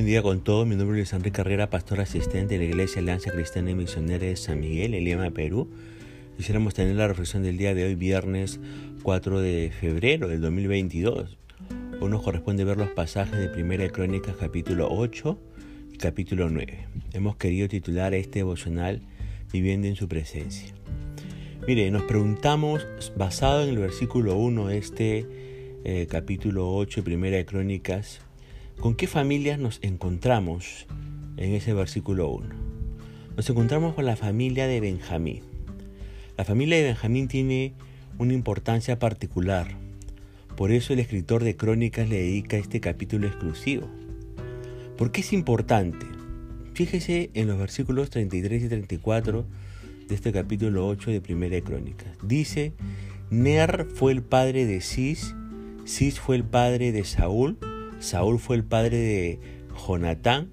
buen día con todos. Mi nombre es Enrique Carrera, pastor asistente de la Iglesia Alianza Cristiana y Misionera de San Miguel, en Lima, Perú. Quisiéramos tener la reflexión del día de hoy, viernes 4 de febrero del 2022. Hoy nos corresponde ver los pasajes de Primera de Crónicas capítulo 8 y capítulo 9. Hemos querido titular este devocional Viviendo en su presencia. Mire, nos preguntamos, basado en el versículo 1 de este eh, capítulo 8 de Primera de Crónicas, ¿Con qué familias nos encontramos en ese versículo 1? Nos encontramos con la familia de Benjamín. La familia de Benjamín tiene una importancia particular. Por eso el escritor de Crónicas le dedica este capítulo exclusivo. ¿Por qué es importante? Fíjese en los versículos 33 y 34 de este capítulo 8 de Primera de Crónicas. Dice, Ner fue el padre de Cis, Cis fue el padre de Saúl, Saúl fue el padre de Jonatán,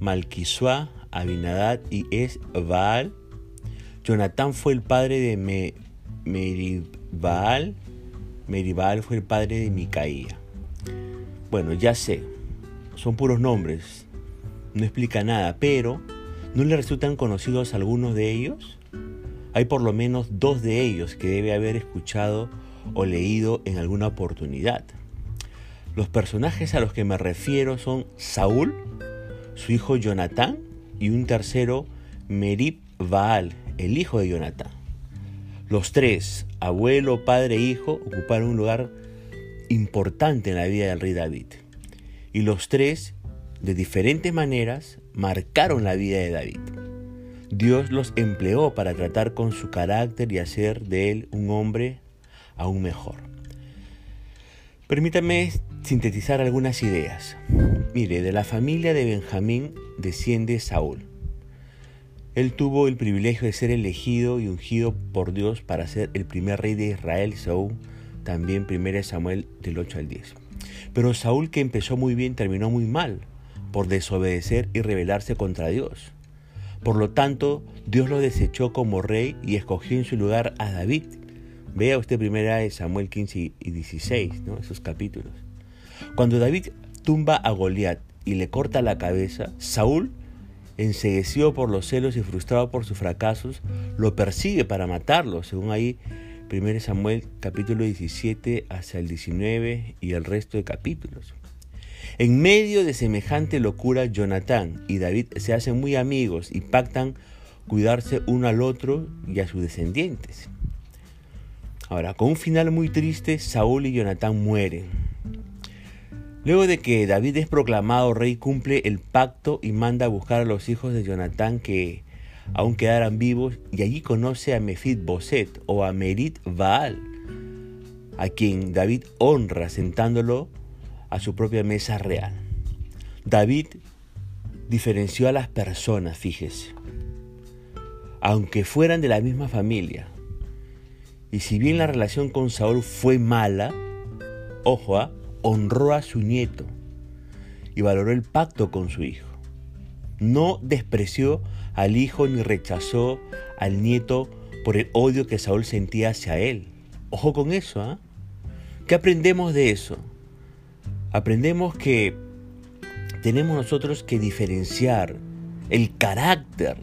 Malquisuá, Abinadad y Esbaal. Jonatán fue el padre de Me Meribal. Meribal fue el padre de Micaía. Bueno, ya sé, son puros nombres, no explica nada, pero ¿no le resultan conocidos algunos de ellos? Hay por lo menos dos de ellos que debe haber escuchado o leído en alguna oportunidad. Los personajes a los que me refiero son Saúl, su hijo Jonatán y un tercero Merib Baal, el hijo de Jonatán. Los tres, abuelo, padre e hijo, ocuparon un lugar importante en la vida del rey David. Y los tres, de diferentes maneras, marcaron la vida de David. Dios los empleó para tratar con su carácter y hacer de él un hombre aún mejor. Permítame sintetizar algunas ideas. Mire, de la familia de Benjamín desciende Saúl. Él tuvo el privilegio de ser elegido y ungido por Dios para ser el primer rey de Israel, Saúl, también 1 Samuel del 8 al 10. Pero Saúl, que empezó muy bien, terminó muy mal por desobedecer y rebelarse contra Dios. Por lo tanto, Dios lo desechó como rey y escogió en su lugar a David, Vea usted primera de Samuel 15 y 16, ¿no? esos capítulos. Cuando David tumba a Goliat y le corta la cabeza, Saúl, enseguecido por los celos y frustrado por sus fracasos, lo persigue para matarlo, según ahí 1 Samuel capítulo 17 hasta el 19 y el resto de capítulos. En medio de semejante locura, Jonatán y David se hacen muy amigos y pactan cuidarse uno al otro y a sus descendientes. Ahora, con un final muy triste, Saúl y Jonatán mueren. Luego de que David es proclamado rey, cumple el pacto y manda a buscar a los hijos de Jonatán que aún quedaran vivos, y allí conoce a Mefid Boset o a Merit Baal, a quien David honra sentándolo a su propia mesa real. David diferenció a las personas, fíjese, aunque fueran de la misma familia, y si bien la relación con Saúl fue mala, ojo, ¿ah? Honró a su nieto y valoró el pacto con su hijo. No despreció al hijo ni rechazó al nieto por el odio que Saúl sentía hacia él. Ojo con eso, ¿ah? ¿Qué aprendemos de eso? Aprendemos que tenemos nosotros que diferenciar el carácter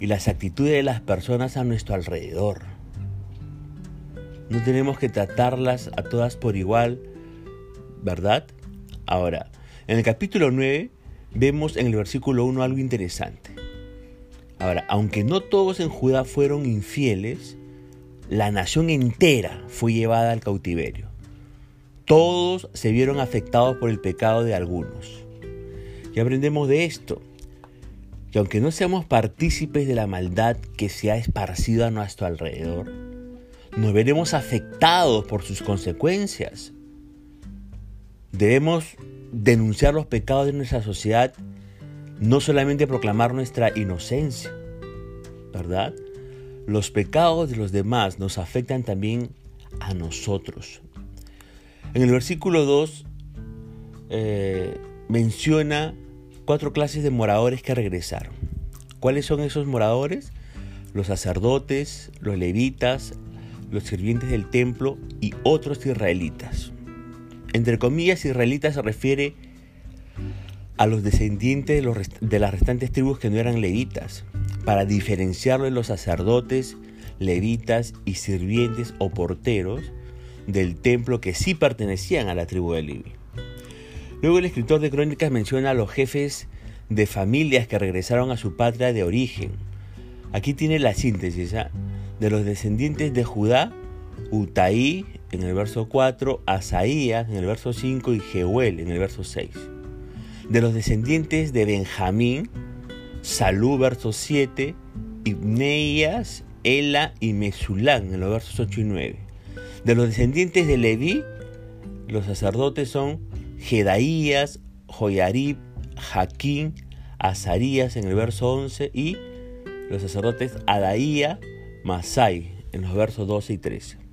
y las actitudes de las personas a nuestro alrededor. No tenemos que tratarlas a todas por igual, ¿verdad? Ahora, en el capítulo 9 vemos en el versículo 1 algo interesante. Ahora, aunque no todos en Judá fueron infieles, la nación entera fue llevada al cautiverio. Todos se vieron afectados por el pecado de algunos. Y aprendemos de esto, que aunque no seamos partícipes de la maldad que se ha esparcido a nuestro alrededor, nos veremos afectados por sus consecuencias. Debemos denunciar los pecados de nuestra sociedad, no solamente proclamar nuestra inocencia, ¿verdad? Los pecados de los demás nos afectan también a nosotros. En el versículo 2 eh, menciona cuatro clases de moradores que regresaron. ¿Cuáles son esos moradores? Los sacerdotes, los levitas, los sirvientes del templo y otros israelitas. Entre comillas, israelitas se refiere a los descendientes de, las restantes tribus que no eran levitas, para diferenciarlo de los sacerdotes, levitas y sirvientes o porteros del templo que sí pertenecían a la tribu de Levi. Luego el escritor de crónicas menciona a los jefes de familias que regresaron a su patria de origen. Aquí tiene la síntesis ¿ah? de los descendientes de Judá, Utaí en el verso 4, Asaías en el verso 5 y Jehuel en el verso 6 de los descendientes de Benjamín, Salú, verso 7, Ibneías, Ela y Mesulán, en los versos 8 y 9. De los descendientes de Leví, los sacerdotes son Jedaías, Joyarib, Jaquín, Azarías en el verso 11 y los sacerdotes Adaía, Masai en los versos 12 y 13.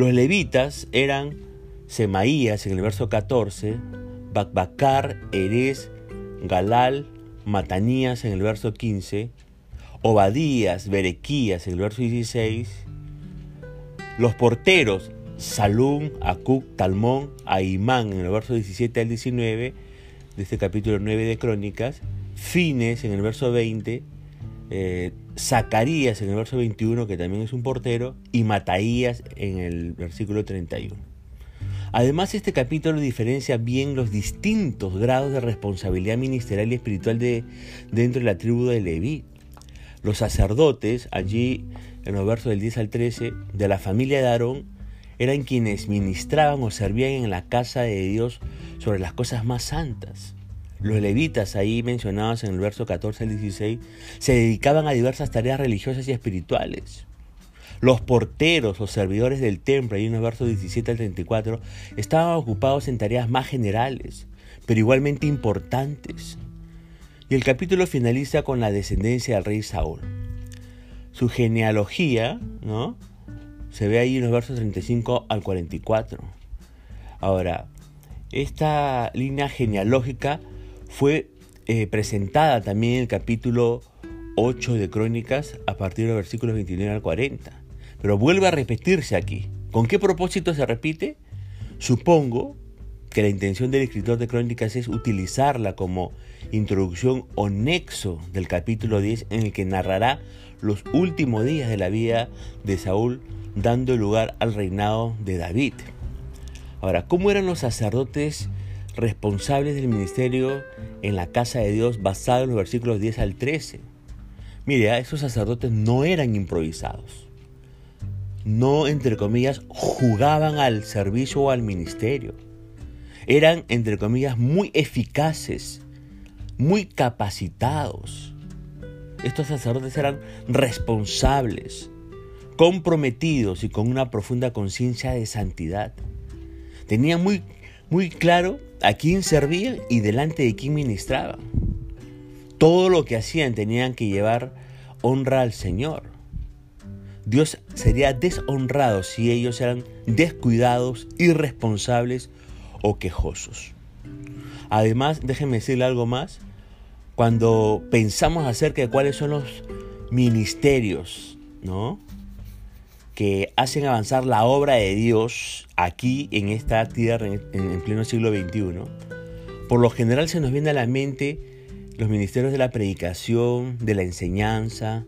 Los levitas eran Semaías en el verso 14, Bakbakar, Erez, Galal, Matanías en el verso 15, Obadías, Berequías en el verso 16, los porteros, Salum, Acuc, Talmón, Aimán en el verso 17 al 19 de este capítulo 9 de Crónicas, Fines en el verso 20, eh, Zacarías en el verso 21, que también es un portero, y Mataías en el versículo 31. Además, este capítulo diferencia bien los distintos grados de responsabilidad ministerial y espiritual de, dentro de la tribu de Leví. Los sacerdotes, allí en los versos del 10 al 13, de la familia de Aarón, eran quienes ministraban o servían en la casa de Dios sobre las cosas más santas. Los levitas, ahí mencionados en el verso 14 al 16, se dedicaban a diversas tareas religiosas y espirituales. Los porteros o servidores del templo, ahí en los versos 17 al 34, estaban ocupados en tareas más generales, pero igualmente importantes. Y el capítulo finaliza con la descendencia del rey Saúl. Su genealogía, ¿no? Se ve ahí en los versos 35 al 44. Ahora, esta línea genealógica fue eh, presentada también en el capítulo 8 de Crónicas a partir de los versículos 29 al 40. Pero vuelve a repetirse aquí. ¿Con qué propósito se repite? Supongo que la intención del escritor de crónicas es utilizarla como introducción o nexo del capítulo 10 en el que narrará los últimos días de la vida de Saúl dando lugar al reinado de David. Ahora, ¿cómo eran los sacerdotes responsables del ministerio en la casa de Dios basado en los versículos 10 al 13? Mire, esos sacerdotes no eran improvisados no, entre comillas, jugaban al servicio o al ministerio. Eran, entre comillas, muy eficaces, muy capacitados. Estos sacerdotes eran responsables, comprometidos y con una profunda conciencia de santidad. Tenían muy, muy claro a quién servían y delante de quién ministraban. Todo lo que hacían tenían que llevar honra al Señor. Dios sería deshonrado si ellos eran descuidados, irresponsables o quejosos. Además, déjenme decirle algo más. Cuando pensamos acerca de cuáles son los ministerios, ¿no? Que hacen avanzar la obra de Dios aquí en esta tierra en, en, pleno siglo XXI, por lo general se nos viene a la mente los ministerios de la predicación, de la enseñanza,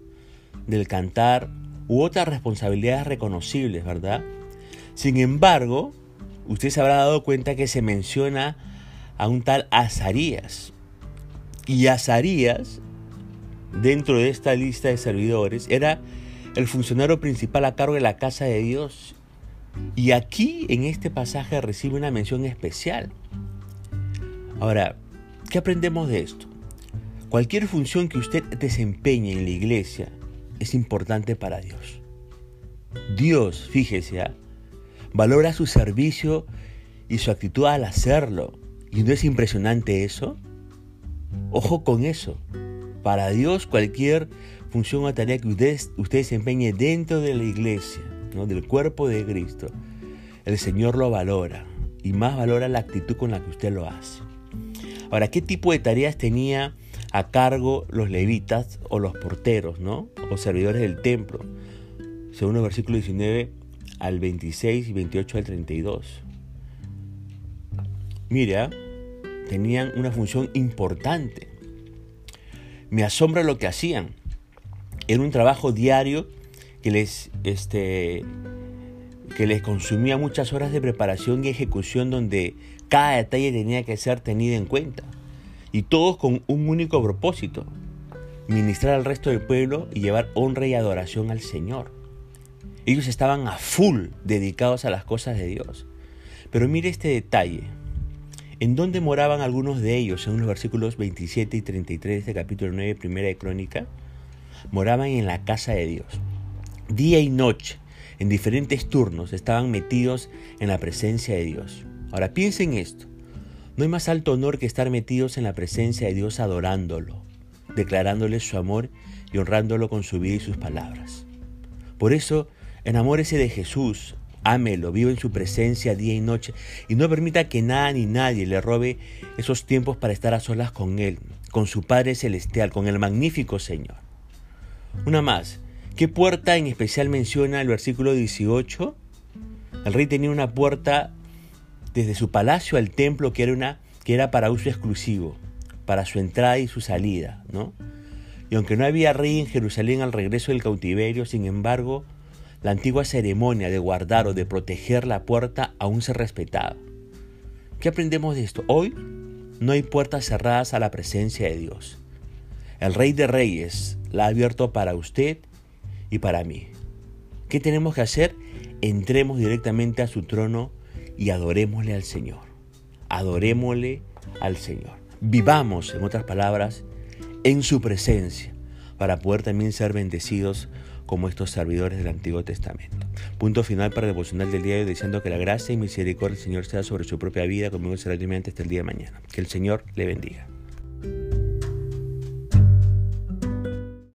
del cantar u otras responsabilidades reconocibles, ¿verdad? Sin embargo, usted se habrá dado cuenta que se menciona a un tal Azarías. Y Azarías, dentro de esta lista de servidores, era el funcionario principal a cargo de la casa de Dios. Y aquí, en este pasaje, recibe una mención especial. Ahora, ¿qué aprendemos de esto? Cualquier función que usted desempeñe en la iglesia, es importante para Dios. Dios, fíjese, ¿ah? valora su servicio y su actitud al hacerlo. ¿Y no es impresionante eso? Ojo con eso. Para Dios cualquier función o tarea que usted, usted desempeñe dentro de la iglesia, ¿no? del cuerpo de Cristo, el Señor lo valora y más valora la actitud con la que usted lo hace. Ahora, ¿qué tipo de tareas tenía a cargo los levitas o los porteros, ¿no? O servidores del templo, según el versículo 19 al 26 y 28 al 32. Mira, tenían una función importante. Me asombra lo que hacían. Era un trabajo diario que les, este, que les consumía muchas horas de preparación y ejecución donde cada detalle tenía que ser tenido en cuenta. Y todos con un único propósito, ministrar al resto del pueblo y llevar honra y adoración al Señor. Ellos estaban a full dedicados a las cosas de Dios. Pero mire este detalle. ¿En dónde moraban algunos de ellos, según los versículos 27 y 33 de este capítulo 9, primera de Crónica? Moraban en la casa de Dios. Día y noche, en diferentes turnos, estaban metidos en la presencia de Dios. Ahora piensen esto. No hay más alto honor que estar metidos en la presencia de Dios adorándolo, declarándole su amor y honrándolo con su vida y sus palabras. Por eso, enamórese de Jesús, ámelo, vive en su presencia día y noche y no permita que nada ni nadie le robe esos tiempos para estar a solas con Él, con su Padre Celestial, con el magnífico Señor. Una más, ¿qué puerta en especial menciona el versículo 18? El rey tenía una puerta desde su palacio al templo que era, una, que era para uso exclusivo, para su entrada y su salida, ¿no? Y aunque no había rey en Jerusalén al regreso del cautiverio, sin embargo, la antigua ceremonia de guardar o de proteger la puerta aún se respetaba. ¿Qué aprendemos de esto? Hoy no hay puertas cerradas a la presencia de Dios. El Rey de Reyes la ha abierto para usted y para mí. ¿Qué tenemos que hacer? Entremos directamente a su trono y adorémosle al Señor. Adorémosle al Señor. Vivamos, en otras palabras, en su presencia para poder también ser bendecidos como estos servidores del Antiguo Testamento. Punto final para el devocional del día de hoy, diciendo que la gracia y misericordia del Señor sea sobre su propia vida, conmigo será hasta el día de mañana. Que el Señor le bendiga.